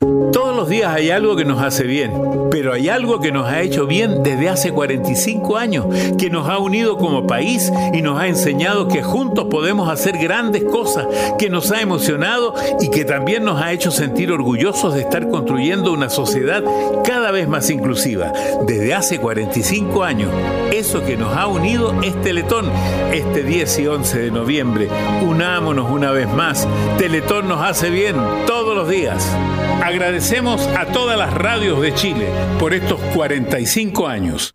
Todos los días hay algo que nos hace bien, pero hay algo que nos ha hecho bien desde hace 45 años, que nos ha unido como país y nos ha enseñado que juntos podemos hacer grandes cosas, que nos ha emocionado y que también nos ha hecho sentir orgullosos de estar construyendo una sociedad cada vez más inclusiva. Desde hace 45 años, eso que nos ha unido es Teletón. Este 10 y 11 de noviembre, unámonos una vez más. Teletón nos hace bien todos los días. Agradecemos a todas las radios de Chile por estos 45 años.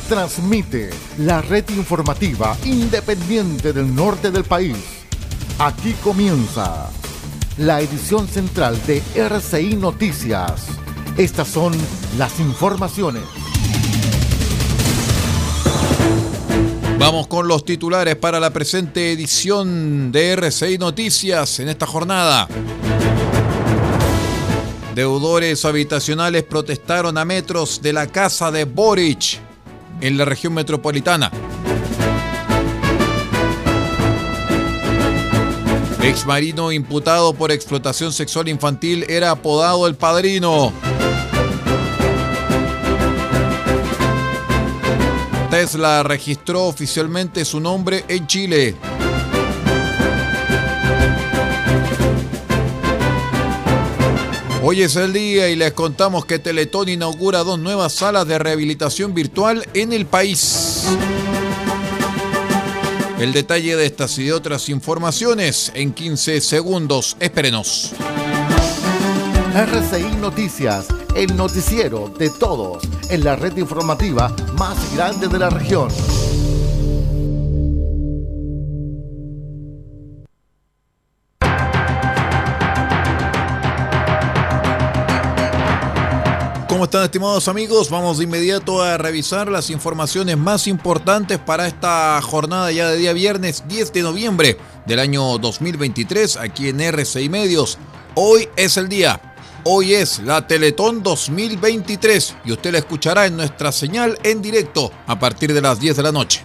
transmite la red informativa independiente del norte del país. Aquí comienza la edición central de RCI Noticias. Estas son las informaciones. Vamos con los titulares para la presente edición de RCI Noticias en esta jornada. Deudores habitacionales protestaron a metros de la casa de Boric en la región metropolitana. Ex marino imputado por explotación sexual infantil era apodado el padrino. Tesla registró oficialmente su nombre en Chile. Hoy es el día y les contamos que Teletón inaugura dos nuevas salas de rehabilitación virtual en el país. El detalle de estas y de otras informaciones en 15 segundos. Espérenos. RCI Noticias, el noticiero de todos en la red informativa más grande de la región. Están estimados amigos? Vamos de inmediato a revisar las informaciones más importantes para esta jornada ya de día viernes 10 de noviembre del año 2023 aquí en RCI Medios. Hoy es el día. Hoy es la Teletón 2023 y usted la escuchará en nuestra señal en directo a partir de las 10 de la noche.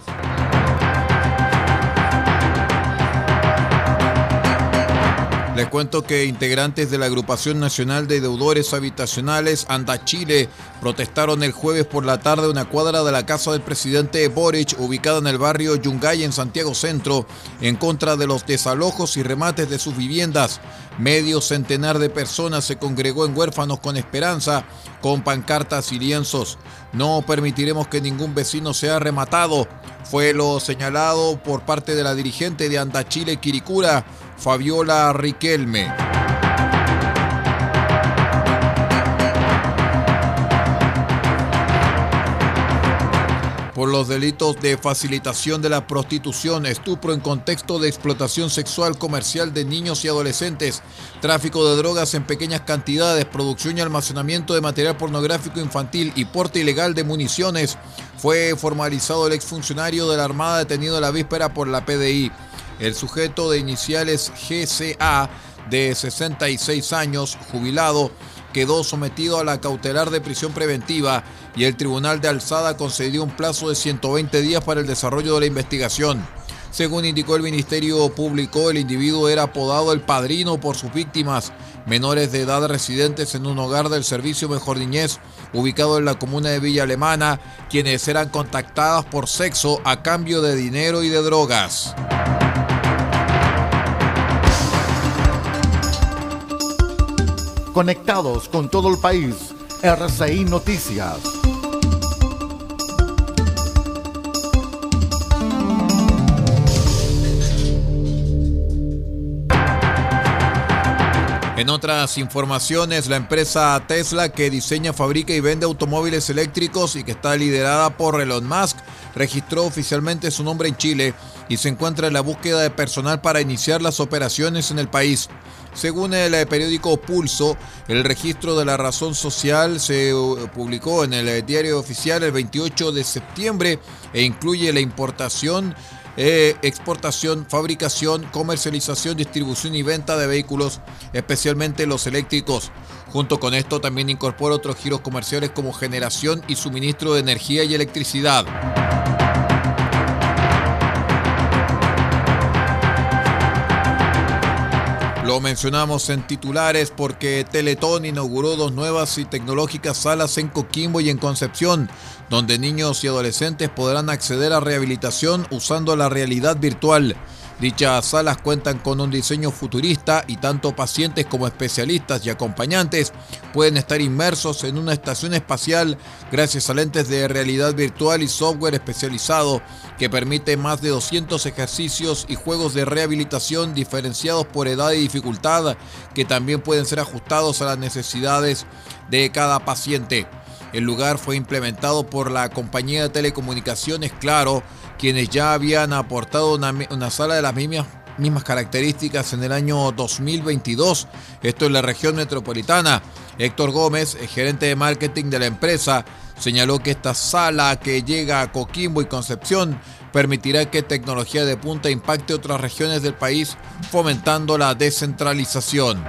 Les cuento que integrantes de la Agrupación Nacional de Deudores Habitacionales Anda Chile protestaron el jueves por la tarde una cuadra de la casa del presidente Boric, ubicada en el barrio Yungay en Santiago Centro, en contra de los desalojos y remates de sus viviendas. Medio centenar de personas se congregó en Huérfanos con Esperanza con pancartas y lienzos. No permitiremos que ningún vecino sea rematado. Fue lo señalado por parte de la dirigente de Anda Chile Quiricura, Fabiola Riquelme. por los delitos de facilitación de la prostitución, estupro en contexto de explotación sexual comercial de niños y adolescentes, tráfico de drogas en pequeñas cantidades, producción y almacenamiento de material pornográfico infantil y porte ilegal de municiones. Fue formalizado el exfuncionario de la Armada detenido la víspera por la PDI. El sujeto de iniciales GCA, de 66 años, jubilado, quedó sometido a la cautelar de prisión preventiva y el Tribunal de Alzada concedió un plazo de 120 días para el desarrollo de la investigación. Según indicó el Ministerio Público, el individuo era apodado el padrino por sus víctimas, menores de edad residentes en un hogar del Servicio Mejor Niñez, ubicado en la comuna de Villa Alemana, quienes eran contactadas por sexo a cambio de dinero y de drogas. Conectados con todo el país, RCI Noticias. Otras informaciones, la empresa Tesla, que diseña, fabrica y vende automóviles eléctricos y que está liderada por Elon Musk, registró oficialmente su nombre en Chile y se encuentra en la búsqueda de personal para iniciar las operaciones en el país. Según el eh, periódico Pulso, el registro de la razón social se uh, publicó en el eh, diario oficial el 28 de septiembre e incluye la importación eh, exportación, fabricación, comercialización, distribución y venta de vehículos, especialmente los eléctricos. Junto con esto también incorpora otros giros comerciales como generación y suministro de energía y electricidad. Lo mencionamos en titulares porque Teletón inauguró dos nuevas y tecnológicas salas en Coquimbo y en Concepción, donde niños y adolescentes podrán acceder a rehabilitación usando la realidad virtual. Dichas salas cuentan con un diseño futurista y tanto pacientes como especialistas y acompañantes pueden estar inmersos en una estación espacial gracias a lentes de realidad virtual y software especializado que permite más de 200 ejercicios y juegos de rehabilitación diferenciados por edad y dificultad que también pueden ser ajustados a las necesidades de cada paciente. El lugar fue implementado por la compañía de telecomunicaciones Claro, quienes ya habían aportado una, sala de las mismas, mismas características en el año 2022, esto en la región metropolitana. Héctor Gómez, gerente de marketing de la empresa, señaló que esta sala que llega a Coquimbo y Concepción permitirá que tecnología de punta impacte otras regiones del país, fomentando la descentralización.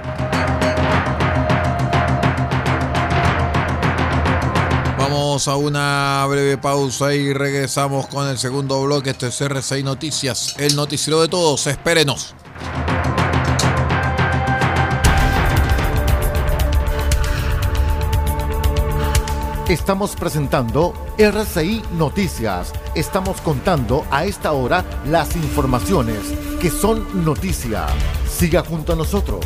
A una breve pausa y regresamos con el segundo bloque. Este es R6 Noticias, el noticiero de todos. Espérenos. Estamos presentando RCI Noticias. Estamos contando a esta hora las informaciones que son noticia. Siga junto a nosotros.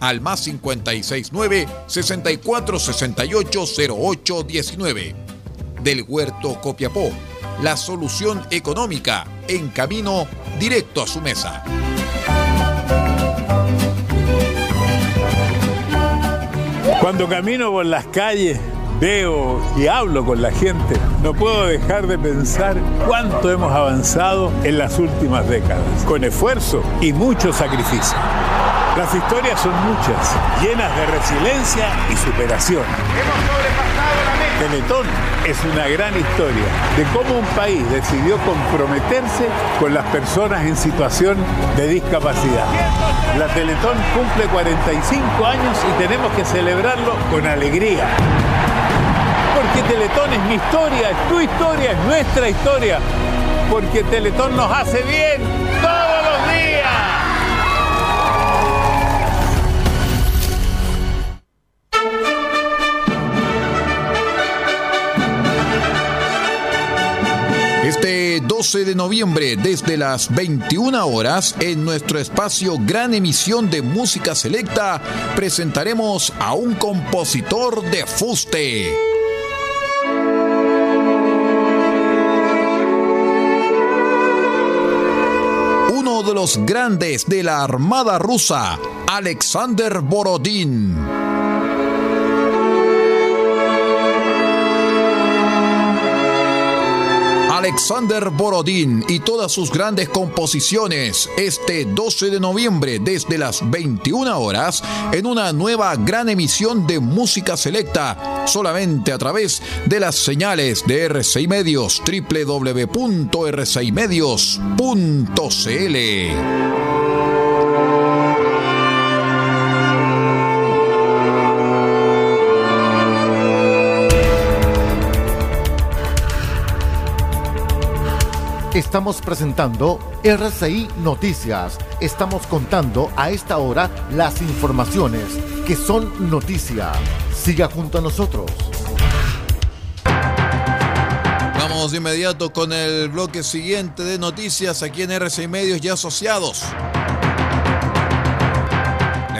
al más 569 64 68 08 19. Del Huerto Copiapó, la solución económica en camino directo a su mesa. Cuando camino por las calles, veo y hablo con la gente, no puedo dejar de pensar cuánto hemos avanzado en las últimas décadas, con esfuerzo y mucho sacrificio. Las historias son muchas, llenas de resiliencia y superación. Hemos sobrepasado la meta. Teletón es una gran historia de cómo un país decidió comprometerse con las personas en situación de discapacidad. La Teletón cumple 45 años y tenemos que celebrarlo con alegría. Porque Teletón es mi historia, es tu historia, es nuestra historia. Porque Teletón nos hace bien 12 de noviembre, desde las 21 horas, en nuestro espacio Gran Emisión de Música Selecta, presentaremos a un compositor de fuste. Uno de los grandes de la Armada rusa, Alexander Borodín. Alexander Borodín y todas sus grandes composiciones este 12 de noviembre desde las 21 horas en una nueva gran emisión de música selecta solamente a través de las señales de RCI Medios www.rcimedios.cl. Estamos presentando RCI Noticias. Estamos contando a esta hora las informaciones que son noticia. Siga junto a nosotros. Vamos de inmediato con el bloque siguiente de noticias aquí en RCI Medios y Asociados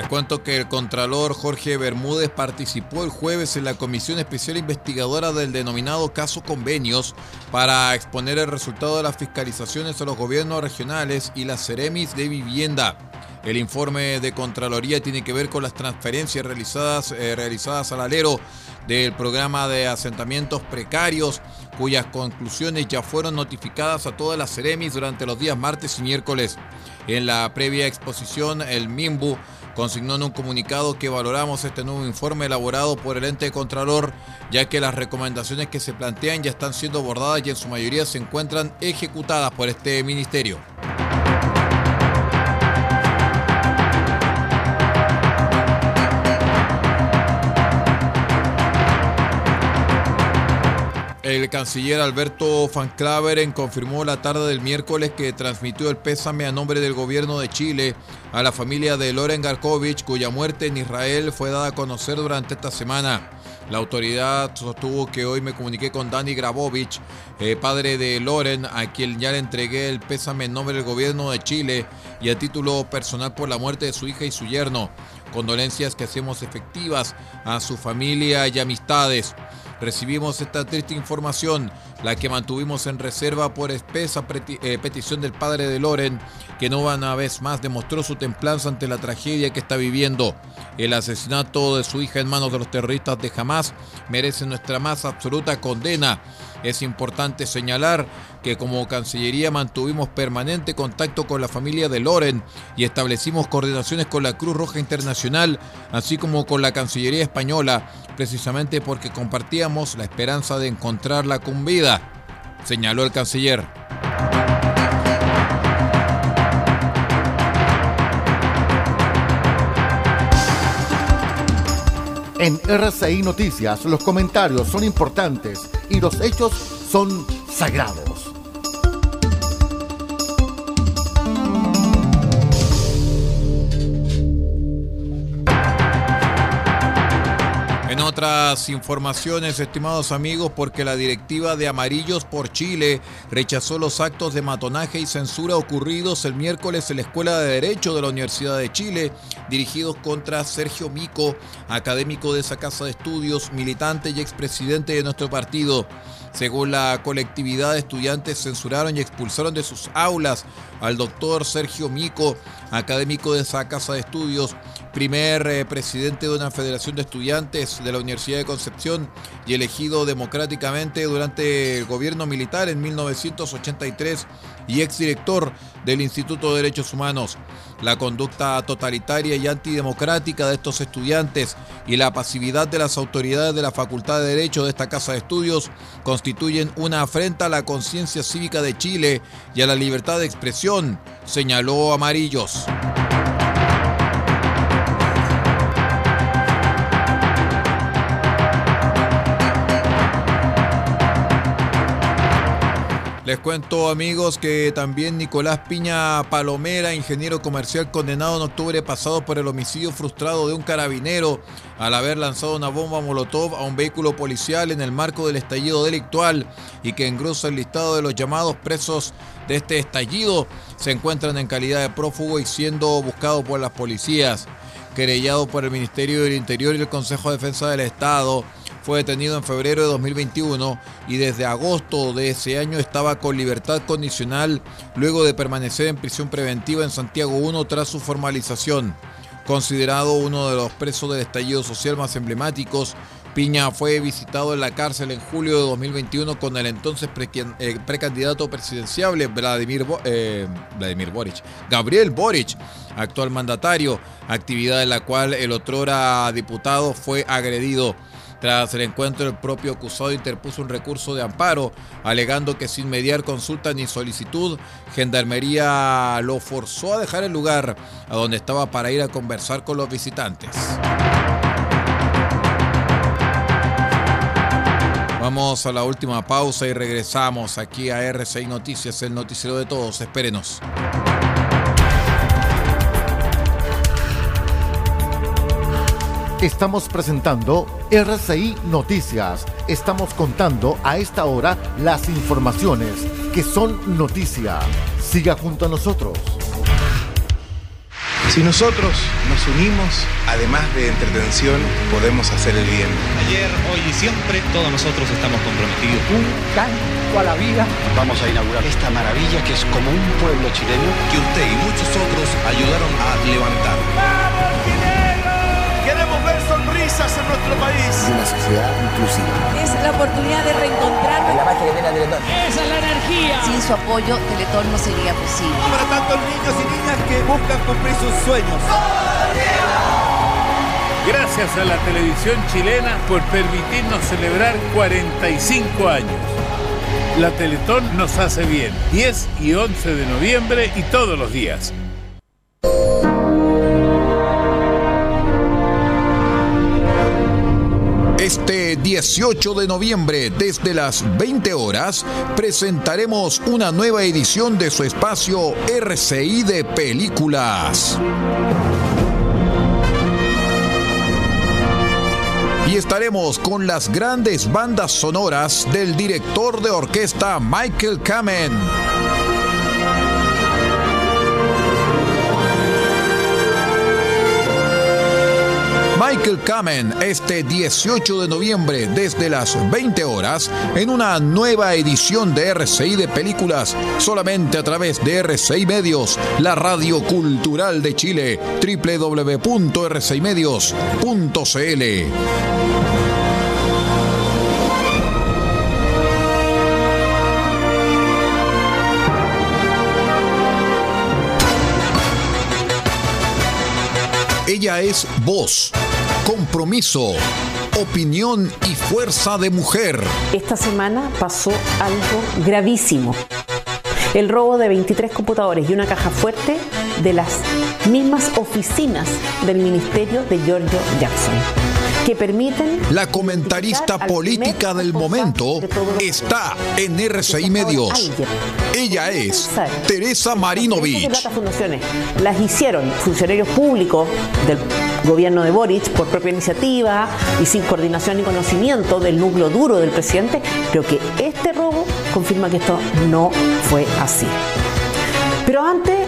cuento que el Contralor Jorge Bermúdez participó el jueves en la Comisión Especial Investigadora del denominado caso Convenios para exponer el resultado de las fiscalizaciones a los gobiernos regionales y las Ceremis de vivienda. El informe de Contraloría tiene que ver con las transferencias realizadas, eh, realizadas al alero del programa de asentamientos precarios, cuyas conclusiones ya fueron notificadas a todas las Ceremis durante los días martes y miércoles. En la previa exposición, el MIMBU consignó en un comunicado que valoramos este nuevo informe elaborado por el ente Contralor, ya que las recomendaciones que se plantean ya están siendo abordadas y en su mayoría se encuentran ejecutadas por este ministerio. El canciller Alberto Van Claveren confirmó la tarde del miércoles que transmitió el pésame a nombre del gobierno de Chile a la familia de Loren Garkovich, cuya muerte en Israel fue dada a conocer durante esta semana. La autoridad sostuvo que hoy me comuniqué con Dani Grabovich, eh, padre de Loren, a quien ya le entregué el pésame en nombre del gobierno de Chile y a título personal por la muerte de su hija y su yerno. Condolencias que hacemos efectivas a su familia y amistades recibimos esta triste información, la que mantuvimos en reserva por espesa eh, petición del padre de Loren, que no una vez más demostró su templanza ante la tragedia que está viviendo. El asesinato de su hija en manos de los terroristas de Hamas merece nuestra más absoluta condena. Es importante señalar que como Cancillería mantuvimos permanente contacto con la familia de Loren y establecimos coordinaciones con la Cruz Roja Internacional, así como con la Cancillería Española, precisamente porque compartíamos la esperanza de encontrarla con vida, señaló el canciller. En RCI Noticias los comentarios son importantes y los hechos son sagrados. Otras informaciones, estimados amigos, porque la directiva de Amarillos por Chile rechazó los actos de matonaje y censura ocurridos el miércoles en la Escuela de Derecho de la Universidad de Chile, dirigidos contra Sergio Mico, académico de esa casa de estudios, militante y expresidente de nuestro partido. Según la colectividad de estudiantes, censuraron y expulsaron de sus aulas al doctor Sergio Mico, académico de esa casa de estudios, primer eh, presidente de una federación de estudiantes de la Universidad de Concepción y elegido democráticamente durante el gobierno militar en 1983 y exdirector del Instituto de Derechos Humanos. La conducta totalitaria y antidemocrática de estos estudiantes y la pasividad de las autoridades de la Facultad de Derecho de esta Casa de Estudios constituyen una afrenta a la conciencia cívica de Chile y a la libertad de expresión, señaló Amarillos. Les cuento amigos que también Nicolás Piña Palomera, ingeniero comercial condenado en octubre pasado por el homicidio frustrado de un carabinero al haber lanzado una bomba molotov a un vehículo policial en el marco del estallido delictual y que engrosa el listado de los llamados presos de este estallido, se encuentran en calidad de prófugo y siendo buscados por las policías. Querellado por el Ministerio del Interior y el Consejo de Defensa del Estado, fue detenido en febrero de 2021 y desde agosto de ese año estaba con libertad condicional luego de permanecer en prisión preventiva en Santiago 1 tras su formalización. Considerado uno de los presos del estallido social más emblemáticos, Piña fue visitado en la cárcel en julio de 2021 con el entonces eh, precandidato presidencial Vladimir, eh, Gabriel Boric, actual mandatario, actividad en la cual el otrora diputado fue agredido. Tras el encuentro, el propio acusado interpuso un recurso de amparo, alegando que sin mediar consulta ni solicitud, Gendarmería lo forzó a dejar el lugar a donde estaba para ir a conversar con los visitantes. Vamos a la última pausa y regresamos aquí a RCI Noticias, el noticiero de todos. Espérenos. Estamos presentando RCI Noticias. Estamos contando a esta hora las informaciones que son noticia. Siga junto a nosotros. Si nosotros nos unimos, además de entretención, podemos hacer el bien. Ayer, hoy y siempre, todos nosotros estamos comprometidos. Un canto a la vida. Vamos a inaugurar esta maravilla que es como un pueblo chileno que usted y muchos otros ayudaron a levantar. ¡Vamos, Queremos ver sonrisas en nuestro país. Una sociedad inclusiva. Es la oportunidad de reencontrarnos. La magia que tiene Teletón. Esa es la energía. Sin su apoyo, Teletón no sería posible. Para tantos niños y niñas que buscan cumplir sus sueños. Gracias a la televisión chilena por permitirnos celebrar 45 años. La Teletón nos hace bien. 10 y 11 de noviembre y todos los días. 18 de noviembre, desde las 20 horas, presentaremos una nueva edición de su espacio RCI de Películas. Y estaremos con las grandes bandas sonoras del director de orquesta Michael Kamen. Michael Kamen este 18 de noviembre desde las 20 horas en una nueva edición de RCI de películas solamente a través de RCI Medios, la radio cultural de Chile, www.rcimedios.cl. Ella es voz, compromiso, opinión y fuerza de mujer. Esta semana pasó algo gravísimo. El robo de 23 computadores y una caja fuerte de las mismas oficinas del ministerio de Giorgio Jackson que permiten... La comentarista política del momento está en RCI Medios. Ella es Teresa Marinovich. las hicieron funcionarios públicos del gobierno de Boric por propia iniciativa y sin coordinación y conocimiento del núcleo duro del presidente, creo que este robo confirma que esto no fue así. Pero antes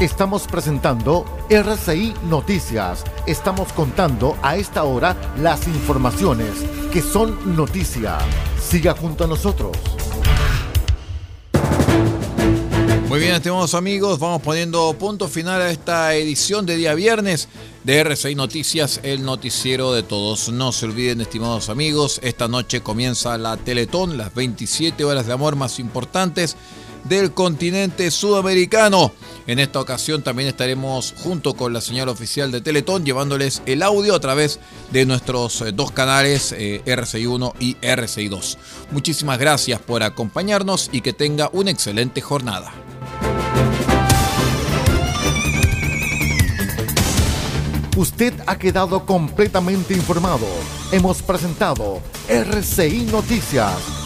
Estamos presentando RCI Noticias. Estamos contando a esta hora las informaciones que son noticia. Siga junto a nosotros. Muy bien, estimados amigos, vamos poniendo punto final a esta edición de día viernes de RCI Noticias, el noticiero de todos. No se olviden, estimados amigos, esta noche comienza la Teletón, las 27 horas de amor más importantes del continente sudamericano. En esta ocasión también estaremos junto con la señal oficial de Teletón llevándoles el audio a través de nuestros eh, dos canales eh, RCI1 y RCI2. Muchísimas gracias por acompañarnos y que tenga una excelente jornada. Usted ha quedado completamente informado. Hemos presentado RCI Noticias